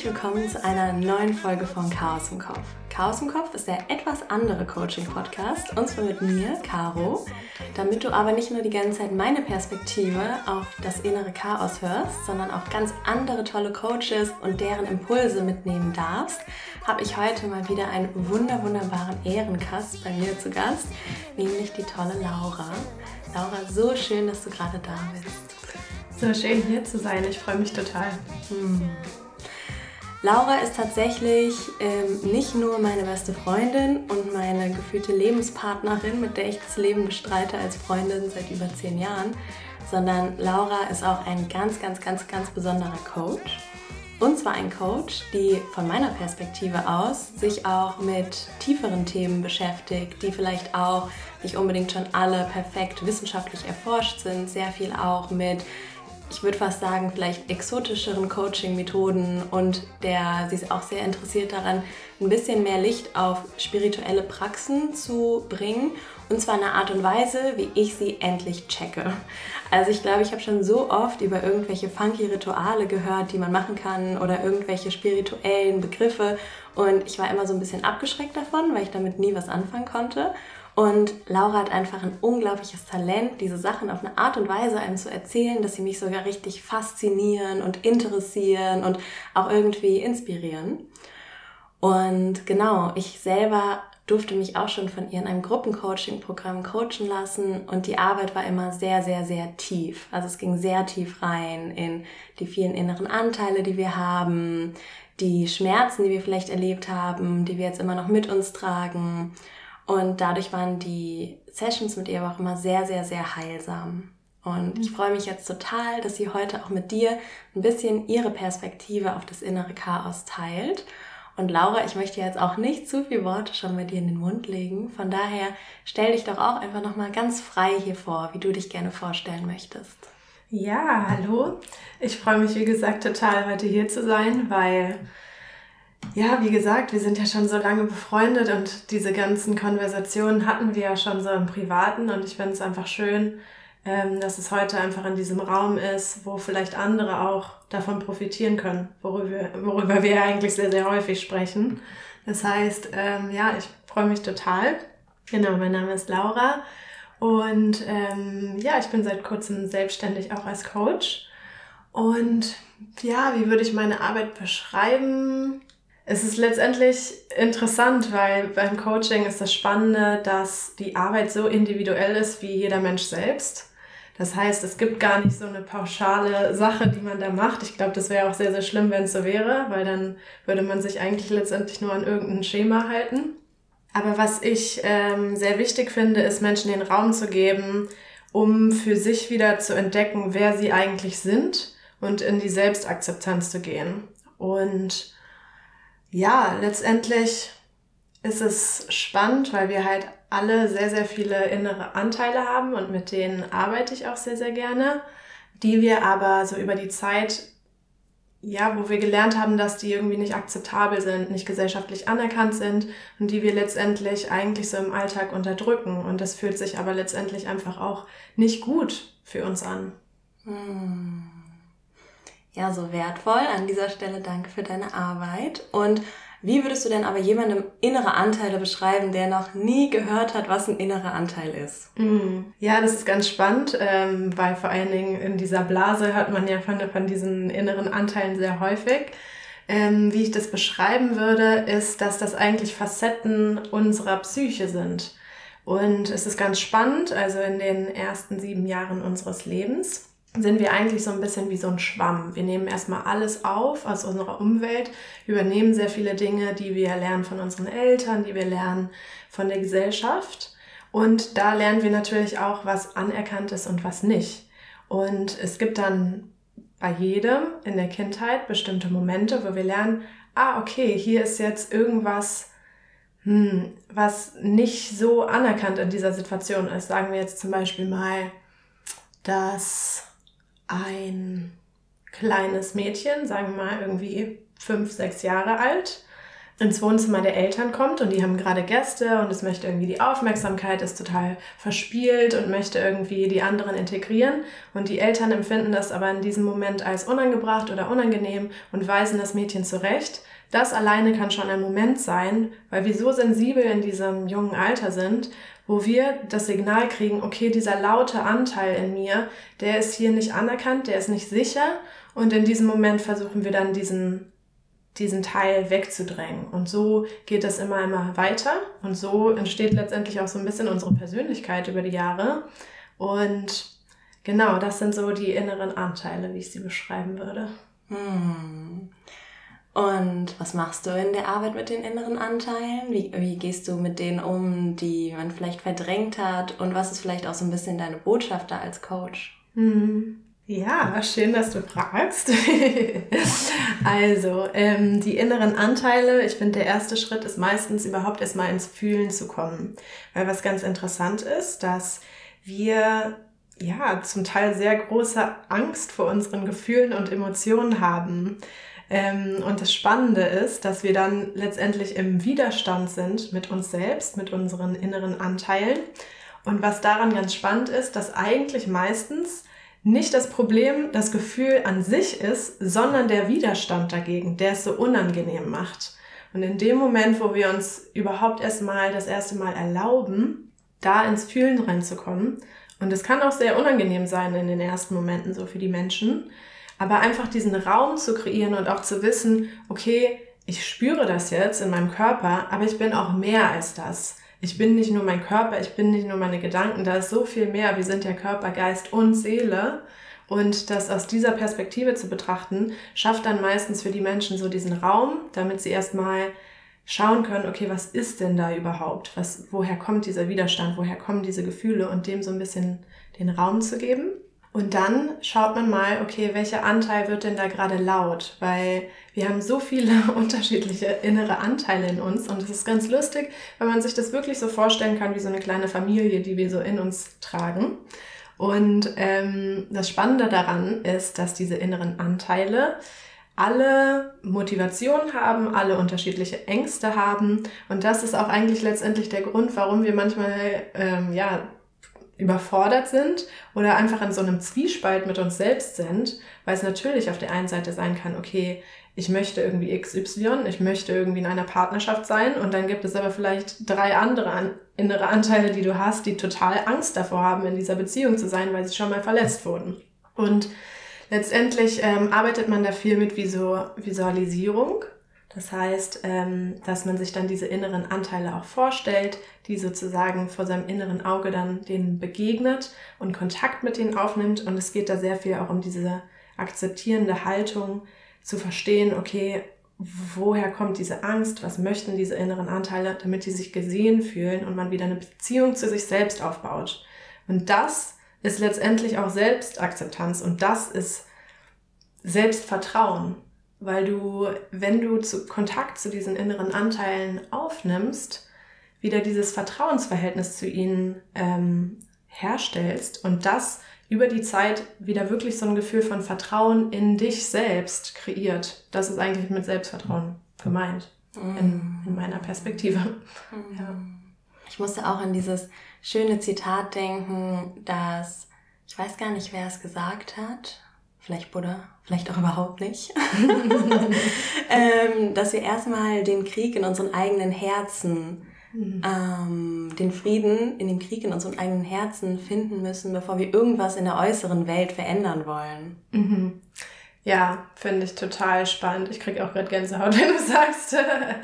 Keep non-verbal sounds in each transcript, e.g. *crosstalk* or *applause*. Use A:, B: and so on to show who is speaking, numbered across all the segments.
A: herzlich willkommen zu einer neuen Folge von Chaos im Kopf. Chaos im Kopf ist der etwas andere Coaching-Podcast, und zwar mit mir, Caro. Damit du aber nicht nur die ganze Zeit meine Perspektive auf das innere Chaos hörst, sondern auch ganz andere tolle Coaches und deren Impulse mitnehmen darfst, habe ich heute mal wieder einen wunder wunderbaren Ehrengast bei mir zu Gast, nämlich die tolle Laura. Laura, so schön, dass du gerade da bist.
B: So schön hier zu sein. Ich freue mich total. Hm.
A: Laura ist tatsächlich ähm, nicht nur meine beste Freundin und meine gefühlte Lebenspartnerin, mit der ich das Leben bestreite als Freundin seit über zehn Jahren, sondern Laura ist auch ein ganz, ganz, ganz, ganz besonderer Coach. Und zwar ein Coach, die von meiner Perspektive aus sich auch mit tieferen Themen beschäftigt, die vielleicht auch nicht unbedingt schon alle perfekt wissenschaftlich erforscht sind, sehr viel auch mit ich würde fast sagen, vielleicht exotischeren Coaching-Methoden und der, sie ist auch sehr interessiert daran, ein bisschen mehr Licht auf spirituelle Praxen zu bringen und zwar in einer Art und Weise, wie ich sie endlich checke. Also ich glaube, ich habe schon so oft über irgendwelche funky Rituale gehört, die man machen kann oder irgendwelche spirituellen Begriffe und ich war immer so ein bisschen abgeschreckt davon, weil ich damit nie was anfangen konnte. Und Laura hat einfach ein unglaubliches Talent, diese Sachen auf eine Art und Weise einem zu erzählen, dass sie mich sogar richtig faszinieren und interessieren und auch irgendwie inspirieren. Und genau, ich selber durfte mich auch schon von ihr in einem Gruppencoaching-Programm coachen lassen und die Arbeit war immer sehr, sehr, sehr tief. Also es ging sehr tief rein in die vielen inneren Anteile, die wir haben, die Schmerzen, die wir vielleicht erlebt haben, die wir jetzt immer noch mit uns tragen und dadurch waren die Sessions mit ihr auch immer sehr, sehr, sehr heilsam. Und ich freue mich jetzt total, dass sie heute auch mit dir ein bisschen ihre Perspektive auf das innere Chaos teilt. Und Laura, ich möchte jetzt auch nicht zu viele Worte schon bei dir in den Mund legen. Von daher stell dich doch auch einfach nochmal ganz frei hier vor, wie du dich gerne vorstellen möchtest.
B: Ja, hallo. Ich freue mich, wie gesagt, total heute hier zu sein, weil ja, wie gesagt, wir sind ja schon so lange befreundet und diese ganzen Konversationen hatten wir ja schon so im Privaten und ich finde es einfach schön, ähm, dass es heute einfach in diesem Raum ist, wo vielleicht andere auch davon profitieren können, worüber, worüber wir eigentlich sehr, sehr häufig sprechen. Das heißt, ähm, ja, ich freue mich total. Genau, mein Name ist Laura und ähm, ja, ich bin seit kurzem selbstständig auch als Coach. Und ja, wie würde ich meine Arbeit beschreiben? Es ist letztendlich interessant, weil beim Coaching ist das Spannende, dass die Arbeit so individuell ist wie jeder Mensch selbst. Das heißt, es gibt gar nicht so eine pauschale Sache, die man da macht. Ich glaube, das wäre auch sehr, sehr schlimm, wenn es so wäre, weil dann würde man sich eigentlich letztendlich nur an irgendein Schema halten. Aber was ich ähm, sehr wichtig finde, ist Menschen den Raum zu geben, um für sich wieder zu entdecken, wer sie eigentlich sind und in die Selbstakzeptanz zu gehen. Und ja, letztendlich ist es spannend, weil wir halt alle sehr, sehr viele innere Anteile haben und mit denen arbeite ich auch sehr, sehr gerne, die wir aber so über die Zeit, ja, wo wir gelernt haben, dass die irgendwie nicht akzeptabel sind, nicht gesellschaftlich anerkannt sind und die wir letztendlich eigentlich so im Alltag unterdrücken. Und das fühlt sich aber letztendlich einfach auch nicht gut für uns an. Hm
A: ja so wertvoll. An dieser Stelle danke für deine Arbeit. Und wie würdest du denn aber jemandem innere Anteile beschreiben, der noch nie gehört hat, was ein innerer Anteil ist?
B: Mm. Ja, das ist ganz spannend, ähm, weil vor allen Dingen in dieser Blase hört man ja von, von diesen inneren Anteilen sehr häufig. Ähm, wie ich das beschreiben würde, ist, dass das eigentlich Facetten unserer Psyche sind. Und es ist ganz spannend, also in den ersten sieben Jahren unseres Lebens sind wir eigentlich so ein bisschen wie so ein Schwamm. Wir nehmen erstmal alles auf aus unserer Umwelt, übernehmen sehr viele Dinge, die wir lernen von unseren Eltern, die wir lernen von der Gesellschaft. Und da lernen wir natürlich auch, was anerkannt ist und was nicht. Und es gibt dann bei jedem in der Kindheit bestimmte Momente, wo wir lernen, ah, okay, hier ist jetzt irgendwas, hm, was nicht so anerkannt in dieser Situation ist. Sagen wir jetzt zum Beispiel mal, dass ein kleines Mädchen, sagen wir mal irgendwie fünf, sechs Jahre alt, ins Wohnzimmer der Eltern kommt und die haben gerade Gäste und es möchte irgendwie die Aufmerksamkeit, ist total verspielt und möchte irgendwie die anderen integrieren. Und die Eltern empfinden das aber in diesem Moment als unangebracht oder unangenehm und weisen das Mädchen zurecht. Das alleine kann schon ein Moment sein, weil wir so sensibel in diesem jungen Alter sind, wo wir das Signal kriegen, okay, dieser laute Anteil in mir, der ist hier nicht anerkannt, der ist nicht sicher. Und in diesem Moment versuchen wir dann diesen diesen Teil wegzudrängen. Und so geht das immer, immer weiter. Und so entsteht letztendlich auch so ein bisschen unsere Persönlichkeit über die Jahre. Und genau, das sind so die inneren Anteile, wie ich sie beschreiben würde.
A: Hm. Und was machst du in der Arbeit mit den inneren Anteilen? Wie, wie gehst du mit denen um, die man vielleicht verdrängt hat? Und was ist vielleicht auch so ein bisschen deine Botschaft da als Coach?
B: Hm. Ja, schön, dass du fragst. *laughs* also, ähm, die inneren Anteile, ich finde, der erste Schritt ist meistens überhaupt erstmal ins Fühlen zu kommen. Weil was ganz interessant ist, dass wir ja zum Teil sehr große Angst vor unseren Gefühlen und Emotionen haben. Ähm, und das Spannende ist, dass wir dann letztendlich im Widerstand sind mit uns selbst, mit unseren inneren Anteilen. Und was daran ganz spannend ist, dass eigentlich meistens nicht das Problem das Gefühl an sich ist, sondern der Widerstand dagegen, der es so unangenehm macht. Und in dem Moment, wo wir uns überhaupt erstmal das erste Mal erlauben, da ins Fühlen reinzukommen, und es kann auch sehr unangenehm sein in den ersten Momenten so für die Menschen, aber einfach diesen Raum zu kreieren und auch zu wissen, okay, ich spüre das jetzt in meinem Körper, aber ich bin auch mehr als das ich bin nicht nur mein Körper, ich bin nicht nur meine Gedanken, da ist so viel mehr. Wir sind ja Körper, Geist und Seele. Und das aus dieser Perspektive zu betrachten, schafft dann meistens für die Menschen so diesen Raum, damit sie erstmal schauen können, okay, was ist denn da überhaupt? Was, woher kommt dieser Widerstand? Woher kommen diese Gefühle? Und dem so ein bisschen den Raum zu geben. Und dann schaut man mal, okay, welcher Anteil wird denn da gerade laut? Weil wir haben so viele *laughs* unterschiedliche innere Anteile in uns und es ist ganz lustig, wenn man sich das wirklich so vorstellen kann wie so eine kleine Familie, die wir so in uns tragen. Und ähm, das Spannende daran ist, dass diese inneren Anteile alle Motivation haben, alle unterschiedliche Ängste haben. Und das ist auch eigentlich letztendlich der Grund, warum wir manchmal ähm, ja überfordert sind oder einfach in so einem Zwiespalt mit uns selbst sind, weil es natürlich auf der einen Seite sein kann, okay, ich möchte irgendwie XY, ich möchte irgendwie in einer Partnerschaft sein und dann gibt es aber vielleicht drei andere an, innere Anteile, die du hast, die total Angst davor haben, in dieser Beziehung zu sein, weil sie schon mal verletzt wurden. Und letztendlich ähm, arbeitet man da viel mit Visualisierung das heißt, ähm, dass man sich dann diese inneren Anteile auch vorstellt, die sozusagen vor seinem inneren Auge dann denen begegnet und Kontakt mit denen aufnimmt. Und es geht da sehr viel auch um diese akzeptierende Haltung, zu verstehen, okay, woher kommt diese Angst, was möchten diese inneren Anteile, damit die sich gesehen fühlen und man wieder eine Beziehung zu sich selbst aufbaut. Und das ist letztendlich auch Selbstakzeptanz und das ist Selbstvertrauen weil du, wenn du zu Kontakt zu diesen inneren Anteilen aufnimmst, wieder dieses Vertrauensverhältnis zu ihnen ähm, herstellst und das über die Zeit wieder wirklich so ein Gefühl von Vertrauen in dich selbst kreiert. Das ist eigentlich mit Selbstvertrauen gemeint, mm. in, in, meiner Perspektive. Mm. Ja.
A: Ich musste auch an dieses schöne Zitat denken, dass ich weiß gar nicht, wer es gesagt hat, vielleicht Buddha, vielleicht auch überhaupt nicht, *laughs* ähm, dass wir erstmal den Krieg in unseren eigenen Herzen, mhm. ähm, den Frieden in dem Krieg in unseren eigenen Herzen finden müssen, bevor wir irgendwas in der äußeren Welt verändern wollen.
B: Mhm. Ja, finde ich total spannend. Ich kriege auch gerade Gänsehaut, *laughs* wenn du sagst.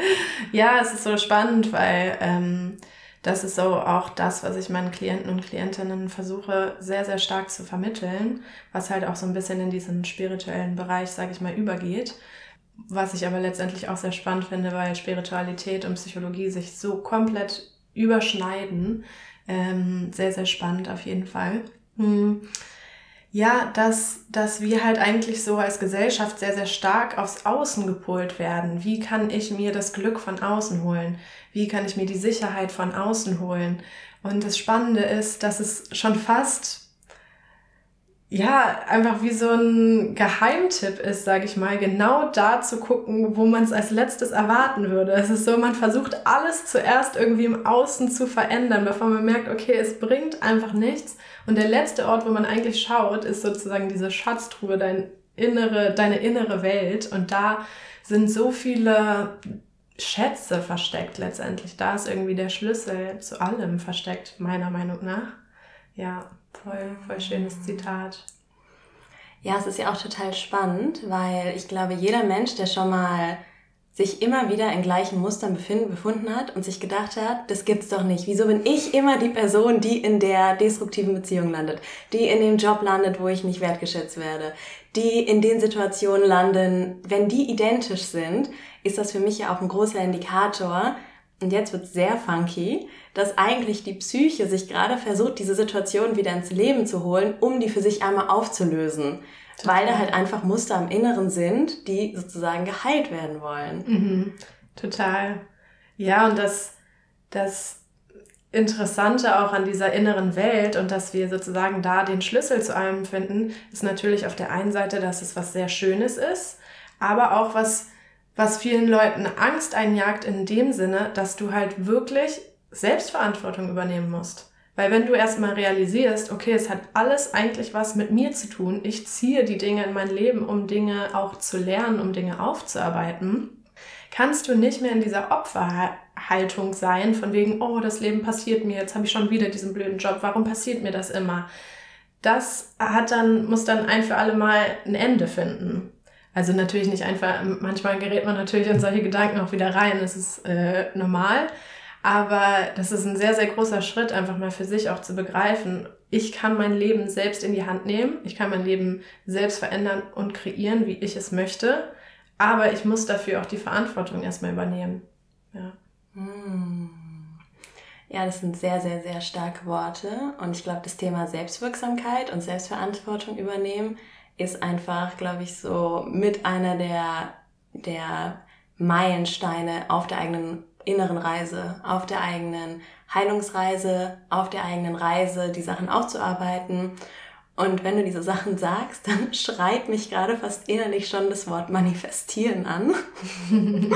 B: *laughs* ja, es ist so spannend, weil ähm, das ist so auch das, was ich meinen Klienten und Klientinnen versuche sehr, sehr stark zu vermitteln, was halt auch so ein bisschen in diesen spirituellen Bereich, sage ich mal, übergeht. Was ich aber letztendlich auch sehr spannend finde, weil Spiritualität und Psychologie sich so komplett überschneiden. Ähm, sehr, sehr spannend auf jeden Fall. Hm. Ja, dass, dass wir halt eigentlich so als Gesellschaft sehr, sehr stark aufs Außen gepolt werden. Wie kann ich mir das Glück von außen holen? Wie kann ich mir die Sicherheit von außen holen? Und das Spannende ist, dass es schon fast ja, einfach wie so ein Geheimtipp ist, sage ich mal, genau da zu gucken, wo man es als letztes erwarten würde. Es ist so, man versucht alles zuerst irgendwie im Außen zu verändern, bevor man merkt, okay, es bringt einfach nichts. Und der letzte Ort, wo man eigentlich schaut, ist sozusagen diese Schatztruhe, dein innere, deine innere Welt. Und da sind so viele Schätze versteckt letztendlich. Da ist irgendwie der Schlüssel zu allem versteckt, meiner Meinung nach. Ja. Voll, voll schönes Zitat.
A: Ja, es ist ja auch total spannend, weil ich glaube, jeder Mensch, der schon mal sich immer wieder in gleichen Mustern befinden, befunden hat und sich gedacht hat, das gibt's doch nicht. Wieso bin ich immer die Person, die in der destruktiven Beziehung landet, die in dem Job landet, wo ich nicht wertgeschätzt werde, die in den Situationen landen, wenn die identisch sind, ist das für mich ja auch ein großer Indikator. Und jetzt wird's sehr funky, dass eigentlich die Psyche sich gerade versucht, diese Situation wieder ins Leben zu holen, um die für sich einmal aufzulösen. Total. Weil da halt einfach Muster im Inneren sind, die sozusagen geheilt werden wollen.
B: Mhm. Total. Ja, und das, das Interessante auch an dieser inneren Welt und dass wir sozusagen da den Schlüssel zu allem finden, ist natürlich auf der einen Seite, dass es was sehr Schönes ist, aber auch was, was vielen Leuten Angst einjagt in dem Sinne, dass du halt wirklich Selbstverantwortung übernehmen musst. Weil wenn du erstmal realisierst, okay, es hat alles eigentlich was mit mir zu tun, ich ziehe die Dinge in mein Leben, um Dinge auch zu lernen, um Dinge aufzuarbeiten, kannst du nicht mehr in dieser Opferhaltung sein, von wegen, oh, das Leben passiert mir, jetzt habe ich schon wieder diesen blöden Job, warum passiert mir das immer? Das hat dann, muss dann ein für alle Mal ein Ende finden. Also natürlich nicht einfach, manchmal gerät man natürlich in solche Gedanken auch wieder rein, das ist äh, normal. Aber das ist ein sehr, sehr großer Schritt, einfach mal für sich auch zu begreifen. Ich kann mein Leben selbst in die Hand nehmen. Ich kann mein Leben selbst verändern und kreieren, wie ich es möchte. Aber ich muss dafür auch die Verantwortung erstmal übernehmen. Ja.
A: Hm. Ja, das sind sehr, sehr, sehr starke Worte. Und ich glaube, das Thema Selbstwirksamkeit und Selbstverantwortung übernehmen ist einfach, glaube ich, so mit einer der, der Meilensteine auf der eigenen inneren Reise, auf der eigenen Heilungsreise, auf der eigenen Reise, die Sachen aufzuarbeiten. Und wenn du diese Sachen sagst, dann *laughs* schreit mich gerade fast innerlich schon das Wort manifestieren an. *laughs*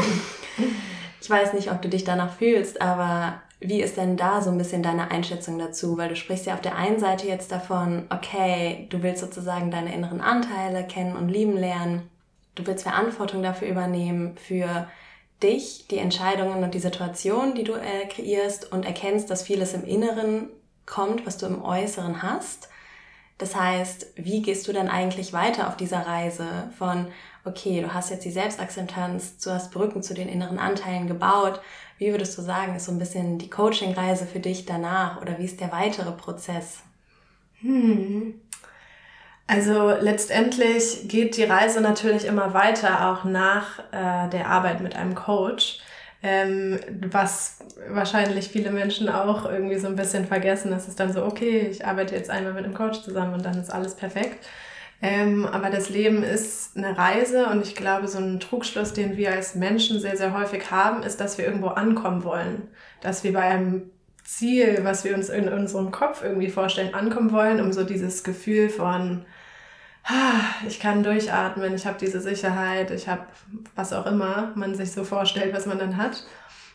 A: ich weiß nicht, ob du dich danach fühlst, aber wie ist denn da so ein bisschen deine Einschätzung dazu? Weil du sprichst ja auf der einen Seite jetzt davon, okay, du willst sozusagen deine inneren Anteile kennen und lieben lernen. Du willst Verantwortung dafür übernehmen, für dich, die Entscheidungen und die Situation, die du äh, kreierst und erkennst, dass vieles im Inneren kommt, was du im Äußeren hast. Das heißt, wie gehst du dann eigentlich weiter auf dieser Reise von, okay, du hast jetzt die Selbstakzeptanz, du hast Brücken zu den inneren Anteilen gebaut. Wie würdest du sagen, ist so ein bisschen die Coaching-Reise für dich danach oder wie ist der weitere Prozess?
B: Hm. Also letztendlich geht die Reise natürlich immer weiter, auch nach äh, der Arbeit mit einem Coach. Ähm, was wahrscheinlich viele Menschen auch irgendwie so ein bisschen vergessen. Es ist dann so, okay, ich arbeite jetzt einmal mit einem Coach zusammen und dann ist alles perfekt. Ähm, aber das Leben ist eine Reise und ich glaube, so ein Trugschluss, den wir als Menschen sehr, sehr häufig haben, ist, dass wir irgendwo ankommen wollen. Dass wir bei einem Ziel, was wir uns in unserem Kopf irgendwie vorstellen, ankommen wollen, um so dieses Gefühl von, ich kann durchatmen, ich habe diese Sicherheit, ich habe was auch immer man sich so vorstellt, was man dann hat.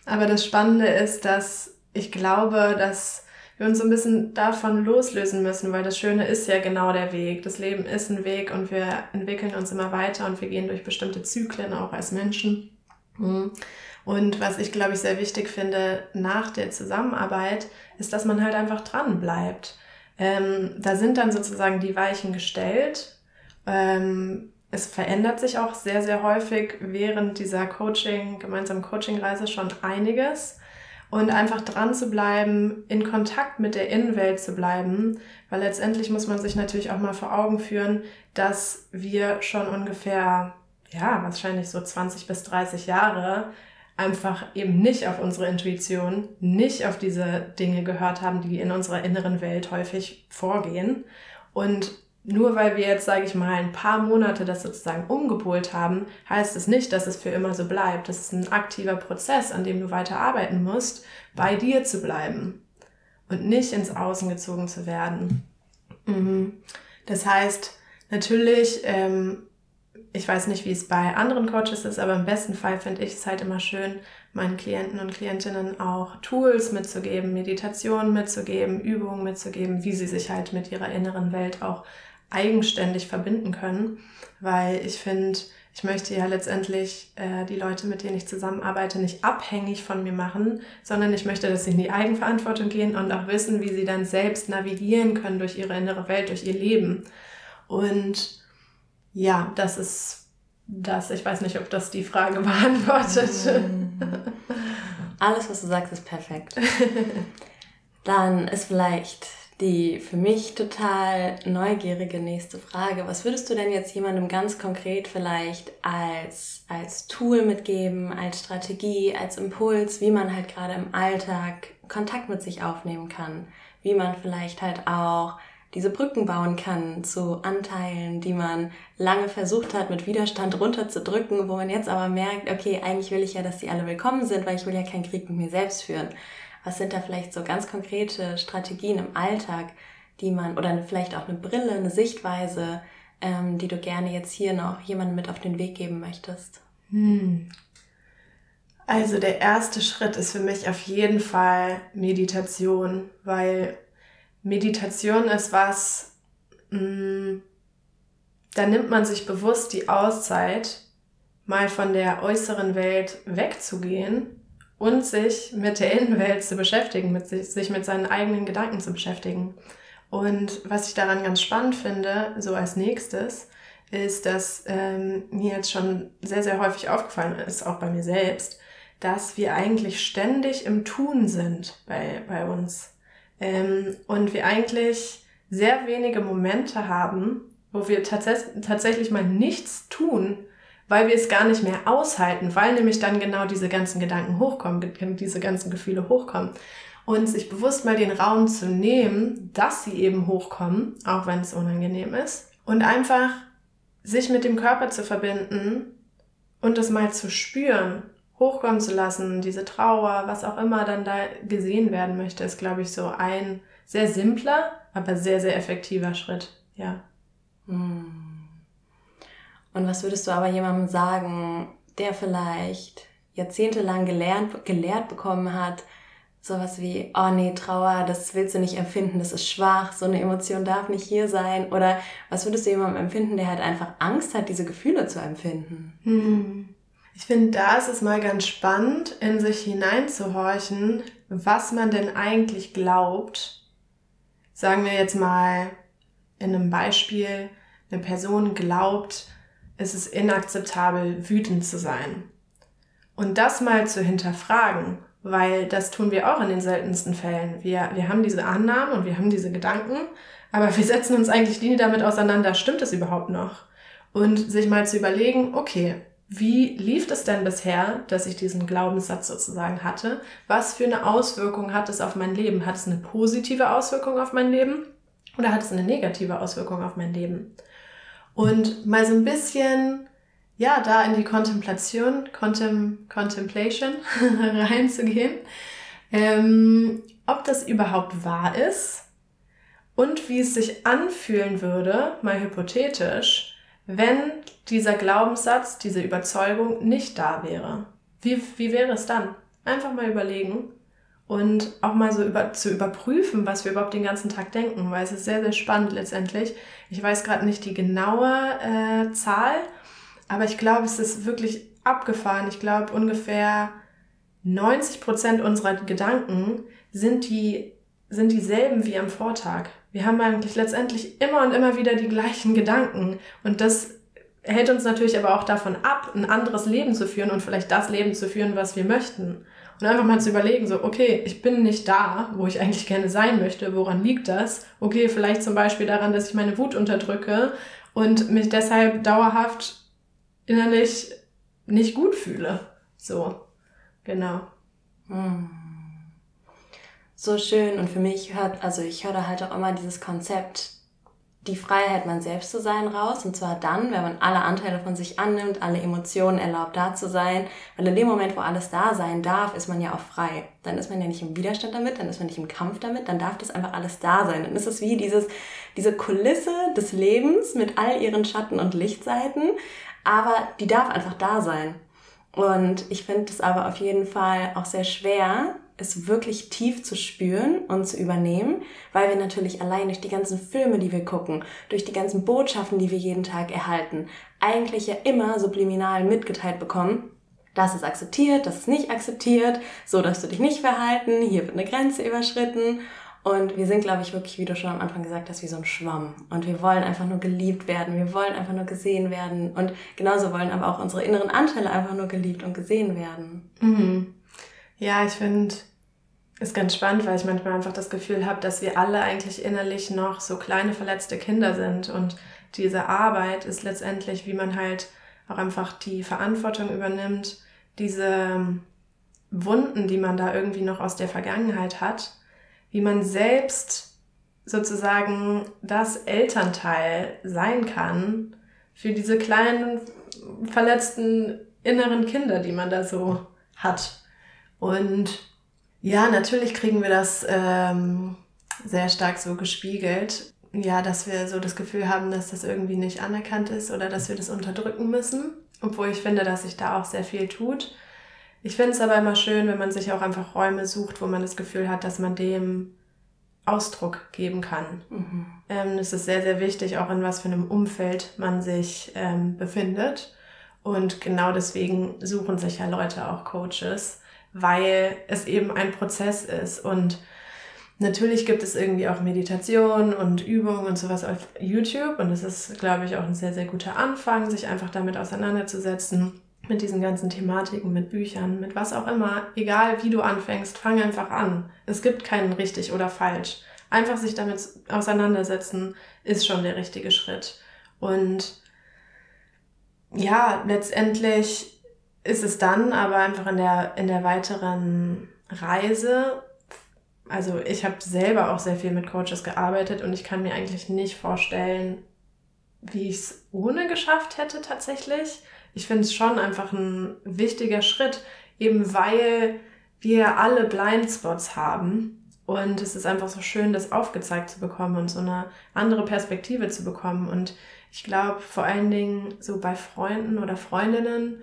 B: Aber das Spannende ist, dass ich glaube, dass wir uns so ein bisschen davon loslösen müssen, weil das Schöne ist ja genau der Weg. Das Leben ist ein Weg und wir entwickeln uns immer weiter und wir gehen durch bestimmte Zyklen auch als Menschen. Und was ich, glaube ich, sehr wichtig finde nach der Zusammenarbeit, ist, dass man halt einfach dran bleibt. Ähm, da sind dann sozusagen die Weichen gestellt ähm, es verändert sich auch sehr, sehr häufig während dieser Coaching, gemeinsamen Coaching-Reise schon einiges. Und einfach dran zu bleiben, in Kontakt mit der Innenwelt zu bleiben, weil letztendlich muss man sich natürlich auch mal vor Augen führen, dass wir schon ungefähr, ja, wahrscheinlich so 20 bis 30 Jahre einfach eben nicht auf unsere Intuition, nicht auf diese Dinge gehört haben, die in unserer inneren Welt häufig vorgehen. Und nur weil wir jetzt, sage ich mal, ein paar Monate das sozusagen umgepolt haben, heißt es nicht, dass es für immer so bleibt. Das ist ein aktiver Prozess, an dem du weiter arbeiten musst, bei dir zu bleiben und nicht ins Außen gezogen zu werden. Mhm. Das heißt, natürlich, ähm, ich weiß nicht, wie es bei anderen Coaches ist, aber im besten Fall finde ich es halt immer schön, meinen Klienten und Klientinnen auch Tools mitzugeben, Meditationen mitzugeben, Übungen mitzugeben, wie sie sich halt mit ihrer inneren Welt auch eigenständig verbinden können, weil ich finde, ich möchte ja letztendlich äh, die Leute, mit denen ich zusammenarbeite, nicht abhängig von mir machen, sondern ich möchte, dass sie in die Eigenverantwortung gehen und auch wissen, wie sie dann selbst navigieren können durch ihre innere Welt, durch ihr Leben. Und ja, das ist das. Ich weiß nicht, ob das die Frage *laughs* beantwortet. Mm.
A: Alles, was du sagst, ist perfekt. Dann ist vielleicht die für mich total neugierige nächste Frage. Was würdest du denn jetzt jemandem ganz konkret vielleicht als, als Tool mitgeben, als Strategie, als Impuls, wie man halt gerade im Alltag Kontakt mit sich aufnehmen kann? Wie man vielleicht halt auch diese Brücken bauen kann zu Anteilen, die man lange versucht hat, mit Widerstand runterzudrücken, wo man jetzt aber merkt, okay, eigentlich will ich ja, dass die alle willkommen sind, weil ich will ja keinen Krieg mit mir selbst führen. Was sind da vielleicht so ganz konkrete Strategien im Alltag, die man, oder vielleicht auch eine Brille, eine Sichtweise, ähm, die du gerne jetzt hier noch jemandem mit auf den Weg geben möchtest? Hm.
B: Also der erste Schritt ist für mich auf jeden Fall Meditation, weil Meditation ist was, mh, mm, da nimmt man sich bewusst die Auszeit, mal von der äußeren Welt wegzugehen und sich mit der Innenwelt zu beschäftigen, mit sich, sich mit seinen eigenen Gedanken zu beschäftigen. Und was ich daran ganz spannend finde, so als nächstes, ist, dass ähm, mir jetzt schon sehr, sehr häufig aufgefallen ist, auch bei mir selbst, dass wir eigentlich ständig im Tun sind bei, bei uns. Ähm, und wir eigentlich sehr wenige Momente haben, wo wir tats tatsächlich mal nichts tun, weil wir es gar nicht mehr aushalten, weil nämlich dann genau diese ganzen Gedanken hochkommen, diese ganzen Gefühle hochkommen. Und sich bewusst mal den Raum zu nehmen, dass sie eben hochkommen, auch wenn es unangenehm ist. Und einfach sich mit dem Körper zu verbinden und das mal zu spüren hochkommen zu lassen, diese Trauer, was auch immer dann da gesehen werden möchte, ist, glaube ich, so ein sehr simpler, aber sehr, sehr effektiver Schritt. Ja.
A: Hm. Und was würdest du aber jemandem sagen, der vielleicht jahrzehntelang gelernt, gelehrt bekommen hat, sowas wie, oh nee, Trauer, das willst du nicht empfinden, das ist schwach, so eine Emotion darf nicht hier sein. Oder was würdest du jemandem empfinden, der halt einfach Angst hat, diese Gefühle zu empfinden?
B: Hm. Ich finde, da ist es mal ganz spannend, in sich hineinzuhorchen, was man denn eigentlich glaubt. Sagen wir jetzt mal in einem Beispiel, eine Person glaubt, es ist inakzeptabel, wütend zu sein. Und das mal zu hinterfragen, weil das tun wir auch in den seltensten Fällen. Wir, wir haben diese Annahmen und wir haben diese Gedanken, aber wir setzen uns eigentlich nie damit auseinander, stimmt es überhaupt noch? Und sich mal zu überlegen, okay, wie lief es denn bisher, dass ich diesen Glaubenssatz sozusagen hatte? Was für eine Auswirkung hat es auf mein Leben? Hat es eine positive Auswirkung auf mein Leben oder hat es eine negative Auswirkung auf mein Leben? Und mal so ein bisschen, ja, da in die Kontemplation, Contem, Contemplation *laughs* reinzugehen, ähm, ob das überhaupt wahr ist und wie es sich anfühlen würde, mal hypothetisch, wenn dieser Glaubenssatz, diese Überzeugung nicht da wäre? Wie, wie wäre es dann? Einfach mal überlegen und auch mal so über, zu überprüfen, was wir überhaupt den ganzen Tag denken, weil es ist sehr, sehr spannend letztendlich. Ich weiß gerade nicht die genaue äh, Zahl, aber ich glaube, es ist wirklich abgefahren. Ich glaube, ungefähr 90 Prozent unserer Gedanken sind die sind dieselben wie am Vortag. Wir haben eigentlich letztendlich immer und immer wieder die gleichen Gedanken. Und das hält uns natürlich aber auch davon ab, ein anderes Leben zu führen und vielleicht das Leben zu führen, was wir möchten. Und einfach mal zu überlegen, so, okay, ich bin nicht da, wo ich eigentlich gerne sein möchte. Woran liegt das? Okay, vielleicht zum Beispiel daran, dass ich meine Wut unterdrücke und mich deshalb dauerhaft innerlich nicht gut fühle. So, genau. Hm
A: so schön und für mich hört, also ich höre halt auch immer dieses Konzept die Freiheit, man selbst zu sein, raus. Und zwar dann, wenn man alle Anteile von sich annimmt, alle Emotionen erlaubt, da zu sein. Weil in dem Moment, wo alles da sein darf, ist man ja auch frei. Dann ist man ja nicht im Widerstand damit, dann ist man nicht im Kampf damit, dann darf das einfach alles da sein. Dann ist es wie dieses, diese Kulisse des Lebens mit all ihren Schatten- und Lichtseiten. Aber die darf einfach da sein. Und ich finde es aber auf jeden Fall auch sehr schwer, es wirklich tief zu spüren und zu übernehmen, weil wir natürlich allein durch die ganzen Filme, die wir gucken, durch die ganzen Botschaften, die wir jeden Tag erhalten, eigentlich ja immer subliminal mitgeteilt bekommen, das ist akzeptiert, das ist nicht akzeptiert, so darfst du dich nicht verhalten, hier wird eine Grenze überschritten. Und wir sind, glaube ich, wirklich, wie du schon am Anfang gesagt hast, wie so ein Schwamm. Und wir wollen einfach nur geliebt werden, wir wollen einfach nur gesehen werden. Und genauso wollen aber auch unsere inneren Anteile einfach nur geliebt und gesehen werden.
B: Mhm. Ja, ich finde, ist ganz spannend, weil ich manchmal einfach das Gefühl habe, dass wir alle eigentlich innerlich noch so kleine verletzte Kinder sind. Und diese Arbeit ist letztendlich, wie man halt auch einfach die Verantwortung übernimmt, diese Wunden, die man da irgendwie noch aus der Vergangenheit hat, wie man selbst sozusagen das Elternteil sein kann für diese kleinen verletzten inneren Kinder, die man da so hat. Und ja, natürlich kriegen wir das ähm, sehr stark so gespiegelt. Ja, dass wir so das Gefühl haben, dass das irgendwie nicht anerkannt ist oder dass wir das unterdrücken müssen. Obwohl ich finde, dass sich da auch sehr viel tut. Ich finde es aber immer schön, wenn man sich auch einfach Räume sucht, wo man das Gefühl hat, dass man dem Ausdruck geben kann. Mhm. Ähm, es ist sehr, sehr wichtig, auch in was für einem Umfeld man sich ähm, befindet. Und genau deswegen suchen sich ja Leute auch Coaches, weil es eben ein Prozess ist. Und natürlich gibt es irgendwie auch Meditation und Übungen und sowas auf YouTube. Und es ist, glaube ich, auch ein sehr, sehr guter Anfang, sich einfach damit auseinanderzusetzen. Mit diesen ganzen Thematiken, mit Büchern, mit was auch immer. Egal wie du anfängst, fang einfach an. Es gibt keinen richtig oder falsch. Einfach sich damit auseinandersetzen ist schon der richtige Schritt. Und ja, letztendlich ist es dann aber einfach in der, in der weiteren Reise, also ich habe selber auch sehr viel mit Coaches gearbeitet und ich kann mir eigentlich nicht vorstellen, wie ich es ohne geschafft hätte tatsächlich. Ich finde es schon einfach ein wichtiger Schritt, eben weil wir alle Blindspots haben. Und es ist einfach so schön, das aufgezeigt zu bekommen und so eine andere Perspektive zu bekommen. Und ich glaube vor allen Dingen so bei Freunden oder Freundinnen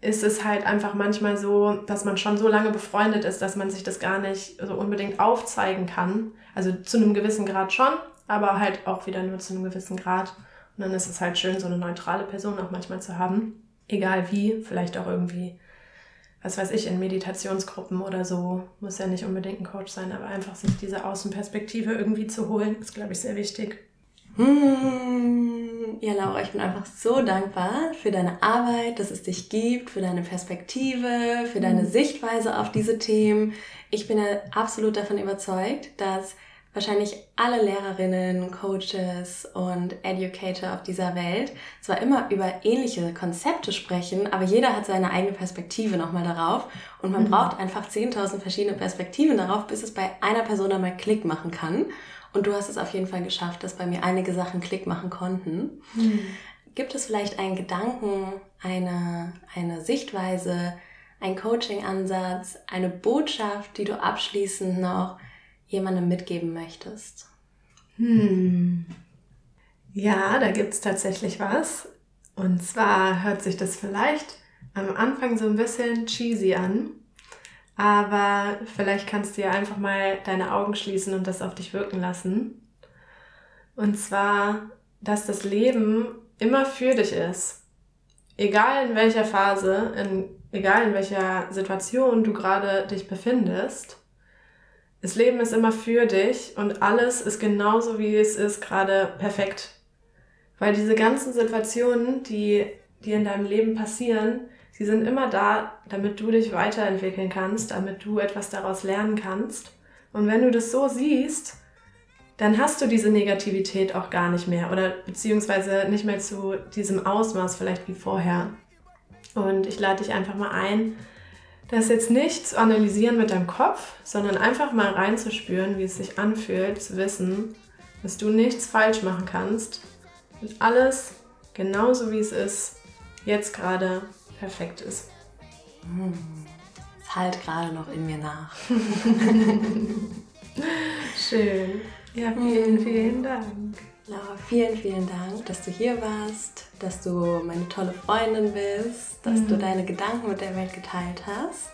B: ist es halt einfach manchmal so, dass man schon so lange befreundet ist, dass man sich das gar nicht so unbedingt aufzeigen kann. Also zu einem gewissen Grad schon, aber halt auch wieder nur zu einem gewissen Grad. Und dann ist es halt schön, so eine neutrale Person auch manchmal zu haben. Egal wie, vielleicht auch irgendwie, was weiß ich, in Meditationsgruppen oder so. Muss ja nicht unbedingt ein Coach sein, aber einfach sich diese Außenperspektive irgendwie zu holen, ist, glaube ich, sehr wichtig.
A: Hm, ja, Laura, ich bin einfach so dankbar für deine Arbeit, dass es dich gibt, für deine Perspektive, für deine hm. Sichtweise auf diese Themen. Ich bin ja absolut davon überzeugt, dass wahrscheinlich alle Lehrerinnen, Coaches und Educator auf dieser Welt zwar immer über ähnliche Konzepte sprechen, aber jeder hat seine eigene Perspektive nochmal darauf und man mhm. braucht einfach 10.000 verschiedene Perspektiven darauf, bis es bei einer Person einmal Klick machen kann. Und du hast es auf jeden Fall geschafft, dass bei mir einige Sachen Klick machen konnten. Mhm. Gibt es vielleicht einen Gedanken, eine, eine Sichtweise, ein Coaching-Ansatz, eine Botschaft, die du abschließend noch jemandem mitgeben möchtest?
B: Hm. Ja, da gibt es tatsächlich was. Und zwar hört sich das vielleicht am Anfang so ein bisschen cheesy an. Aber vielleicht kannst du ja einfach mal deine Augen schließen und das auf dich wirken lassen. Und zwar, dass das Leben immer für dich ist. Egal in welcher Phase, in, egal in welcher Situation du gerade dich befindest, das Leben ist immer für dich und alles ist genauso wie es ist gerade perfekt. Weil diese ganzen Situationen, die, die in deinem Leben passieren, Sie sind immer da, damit du dich weiterentwickeln kannst, damit du etwas daraus lernen kannst. Und wenn du das so siehst, dann hast du diese Negativität auch gar nicht mehr oder beziehungsweise nicht mehr zu diesem Ausmaß vielleicht wie vorher. Und ich lade dich einfach mal ein, das jetzt nicht zu analysieren mit deinem Kopf, sondern einfach mal reinzuspüren, wie es sich anfühlt, zu wissen, dass du nichts falsch machen kannst und alles genauso wie es ist, jetzt gerade perfekt ist.
A: Hm. Es halt gerade noch in mir nach. *laughs*
B: Schön. Ja, vielen, hm. vielen Dank.
A: Laura, vielen, vielen Dank, dass du hier warst, dass du meine tolle Freundin bist, dass mhm. du deine Gedanken mit der Welt geteilt hast.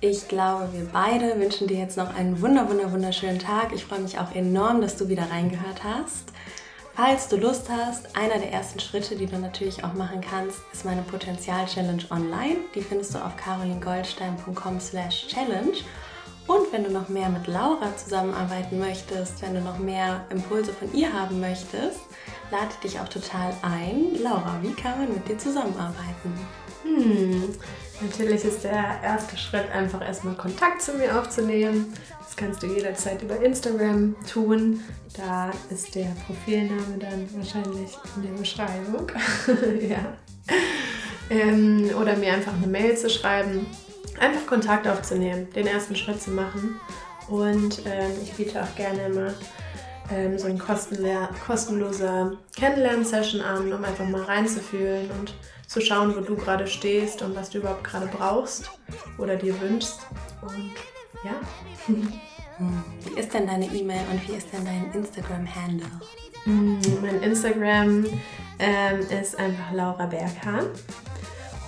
A: Ich glaube, wir beide wünschen dir jetzt noch einen wunder, wunder, wunderschönen Tag. Ich freue mich auch enorm, dass du wieder reingehört hast. Falls du Lust hast, einer der ersten Schritte, die du natürlich auch machen kannst, ist meine Potenzial-Challenge online. Die findest du auf carolingoldstein.com slash challenge. Und wenn du noch mehr mit Laura zusammenarbeiten möchtest, wenn du noch mehr Impulse von ihr haben möchtest, lade dich auch total ein. Laura, wie kann man mit dir zusammenarbeiten?
B: Hm, natürlich ist der erste Schritt einfach erstmal Kontakt zu mir aufzunehmen. Das kannst du jederzeit über Instagram tun. Da ist der Profilname dann wahrscheinlich in der Beschreibung. *laughs* ja. Ähm, oder mir einfach eine Mail zu schreiben einfach Kontakt aufzunehmen, den ersten Schritt zu machen. Und ähm, ich biete auch gerne immer ähm, so eine kostenlose Kennenlern-Session an, um einfach mal reinzufühlen und zu schauen, wo du gerade stehst und was du überhaupt gerade brauchst oder dir wünschst. Und ja. *laughs*
A: Wie ist denn deine E-Mail und wie ist denn dein Instagram-Handle?
B: Hm, mein Instagram ähm, ist einfach Laura Berghahn.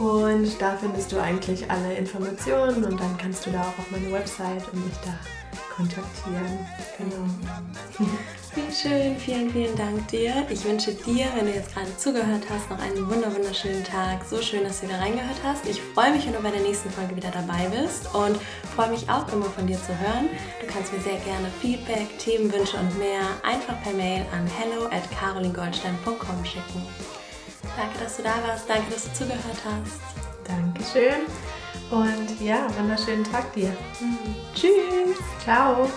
B: Und da findest du eigentlich alle Informationen und dann kannst du da auch auf meine Website und mich da kontaktieren. Genau. *laughs*
A: Wie schön, vielen, vielen Dank dir. Ich wünsche dir, wenn du jetzt gerade zugehört hast, noch einen wunderschönen Tag. So schön, dass du wieder reingehört hast. Ich freue mich, wenn du bei der nächsten Folge wieder dabei bist und freue mich auch immer von dir zu hören. Du kannst mir sehr gerne Feedback, Themenwünsche und mehr einfach per Mail an hello at carolingoldstein.com schicken. Danke, dass du da warst. Danke, dass du zugehört hast.
B: Dankeschön. Und ja, wunderschönen Tag dir.
A: Mhm. Tschüss.
B: Ciao.